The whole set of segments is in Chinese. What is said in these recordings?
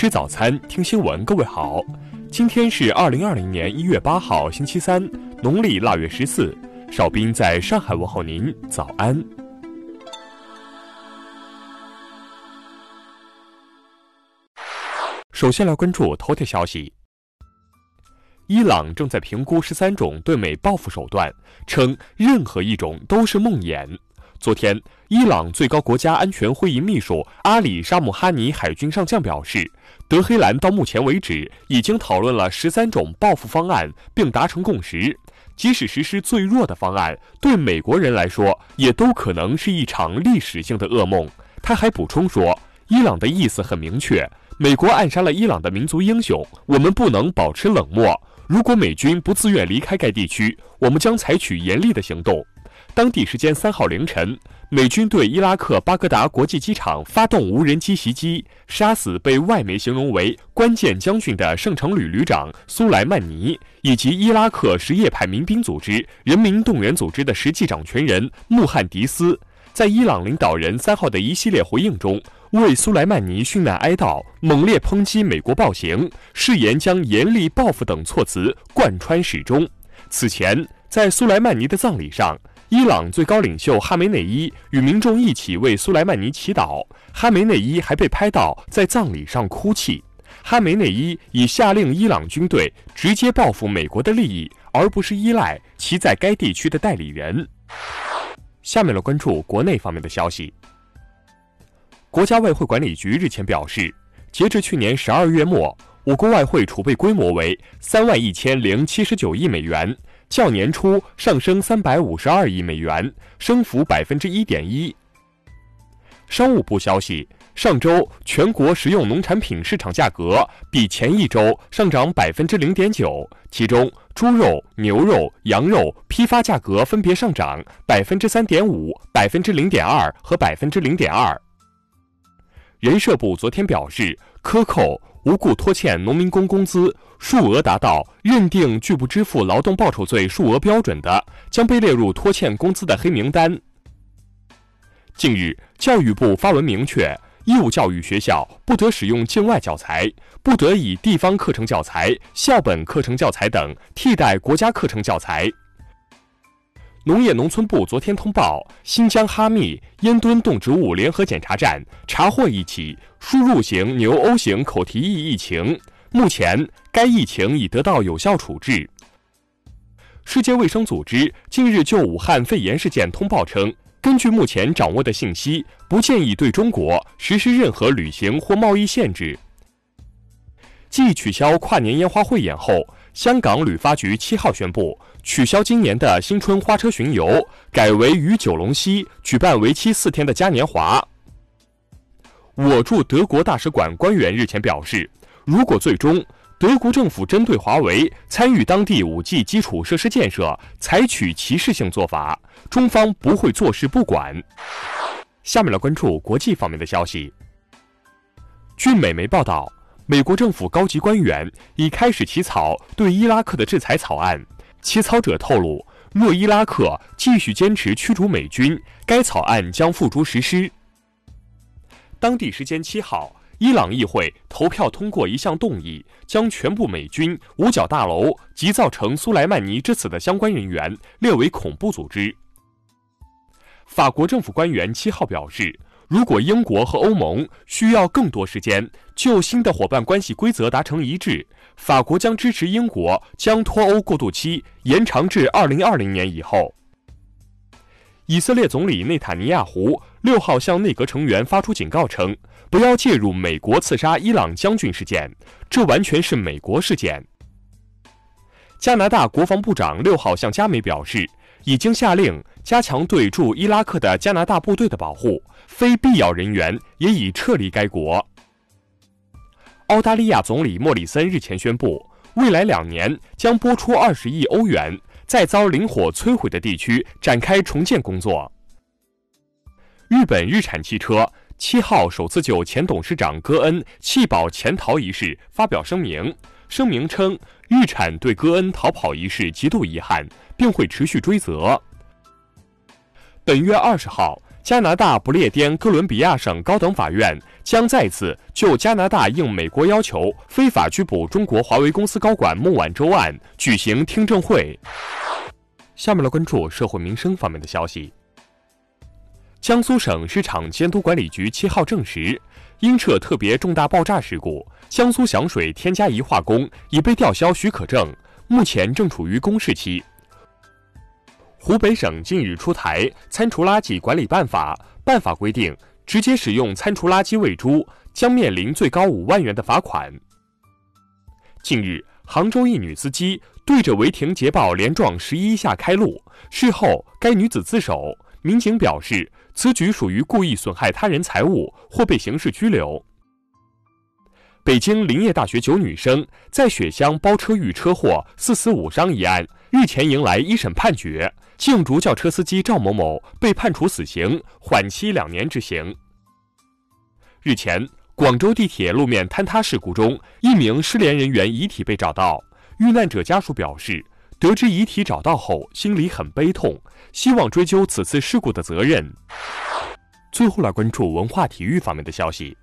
吃早餐，听新闻。各位好，今天是二零二零年一月八号，星期三，农历腊月十四。少兵在上海问候您，早安。首先来关注头条消息：伊朗正在评估十三种对美报复手段，称任何一种都是梦魇。昨天，伊朗最高国家安全会议秘书阿里沙姆哈尼海军上将表示，德黑兰到目前为止已经讨论了十三种报复方案，并达成共识。即使实施最弱的方案，对美国人来说也都可能是一场历史性的噩梦。他还补充说，伊朗的意思很明确：美国暗杀了伊朗的民族英雄，我们不能保持冷漠。如果美军不自愿离开该地区，我们将采取严厉的行动。当地时间三号凌晨，美军对伊拉克巴格达国际机场发动无人机袭击，杀死被外媒形容为关键将军的圣城旅旅长苏莱曼尼，以及伊拉克什叶派民兵组织人民动员组织的实际掌权人穆罕迪斯。在伊朗领导人三号的一系列回应中，为苏莱曼尼殉难哀悼，猛烈抨击美国暴行，誓言将严厉报复等措辞贯穿始终。此前，在苏莱曼尼的葬礼上。伊朗最高领袖哈梅内伊与民众一起为苏莱曼尼祈祷，哈梅内伊还被拍到在葬礼上哭泣。哈梅内伊已下令伊朗军队直接报复美国的利益，而不是依赖其在该地区的代理人。下面来关注国内方面的消息。国家外汇管理局日前表示，截至去年十二月末，我国外汇储备规模为三万一千零七十九亿美元。较年初上升三百五十二亿美元，升幅百分之一点一。商务部消息，上周全国食用农产品市场价格比前一周上涨百分之零点九，其中猪肉、牛肉、羊肉批发价格分别上涨百分之三点五、百分之零点二和百分之零点二。人社部昨天表示，克扣。无故拖欠农民工工资，数额达到认定拒不支付劳动报酬罪数额标准的，将被列入拖欠工资的黑名单。近日，教育部发文明确，义务教育学校不得使用境外教材，不得以地方课程教材、校本课程教材等替代国家课程教材。农业农村部昨天通报，新疆哈密烟墩动植物联合检查站查获一起输入型牛鸥型口蹄疫疫情，目前该疫情已得到有效处置。世界卫生组织近日就武汉肺炎事件通报称，根据目前掌握的信息，不建议对中国实施任何旅行或贸易限制。继取消跨年烟花汇演后，香港旅发局七号宣布。取消今年的新春花车巡游，改为于九龙溪举办为期四天的嘉年华。我驻德国大使馆官员日前表示，如果最终德国政府针对华为参与当地五 G 基础设施建设采取歧视性做法，中方不会坐视不管。下面来关注国际方面的消息。据美媒报道，美国政府高级官员已开始起草对伊拉克的制裁草案。起草者透露，若伊拉克继续坚持驱逐美军，该草案将付诸实施。当地时间七号，伊朗议会投票通过一项动议，将全部美军五角大楼及造成苏莱曼尼之死的相关人员列为恐怖组织。法国政府官员七号表示。如果英国和欧盟需要更多时间就新的伙伴关系规则达成一致，法国将支持英国将脱欧过渡期延长至二零二零年以后。以色列总理内塔尼亚胡六号向内阁成员发出警告称，不要介入美国刺杀伊朗将军事件，这完全是美国事件。加拿大国防部长六号向加美表示。已经下令加强对驻伊拉克的加拿大部队的保护，非必要人员也已撤离该国。澳大利亚总理莫里森日前宣布，未来两年将拨出二十亿欧元，在遭林火摧毁的地区展开重建工作。日本日产汽车七号首次就前董事长戈恩弃保潜逃一事发表声明。声明称，日产对戈恩逃跑一事极度遗憾，并会持续追责。本月二十号，加拿大不列颠哥伦比亚省高等法院将再次就加拿大应美国要求非法拘捕中国华为公司高管孟晚舟案举行听证会。下面来关注社会民生方面的消息。江苏省市场监督管理局七号证实，因涉特别重大爆炸事故，江苏响水添加仪化工已被吊销许可证，目前正处于公示期。湖北省近日出台《餐厨垃圾管理办法》，办法规定，直接使用餐厨垃圾喂猪将面临最高五万元的罚款。近日，杭州一女司机对着违停捷豹连撞十一下开路，事后该女子自首。民警表示，此举属于故意损害他人财物，或被刑事拘留。北京林业大学九女生在雪乡包车遇车祸四死五伤一案，日前迎来一审判决，竞逐轿车司机赵某某被判处死刑，缓期两年执行。日前，广州地铁路面坍塌事故中，一名失联人员遗体被找到，遇难者家属表示。得知遗体找到后，心里很悲痛，希望追究此次事故的责任。最后来关注文化体育方面的消息。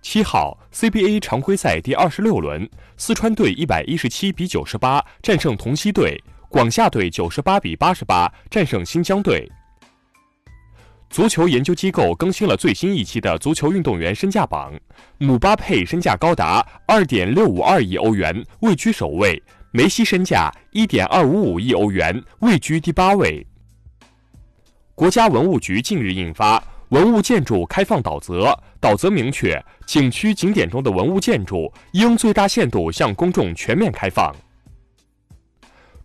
七号 CBA 常规赛第二十六轮，四川队一百一十七比九十八战胜同曦队，广厦队九十八比八十八战胜新疆队。足球研究机构更新了最新一期的足球运动员身价榜，姆巴佩身价高达二点六五二亿欧元，位居首位。梅西身价一点二五五亿欧元，位居第八位。国家文物局近日印发《文物建筑开放导则》，导则明确，景区景点中的文物建筑应最大限度向公众全面开放。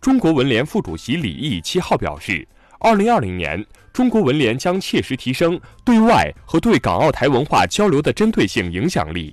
中国文联副主席李毅七号表示，二零二零年，中国文联将切实提升对外和对港澳台文化交流的针对性影响力。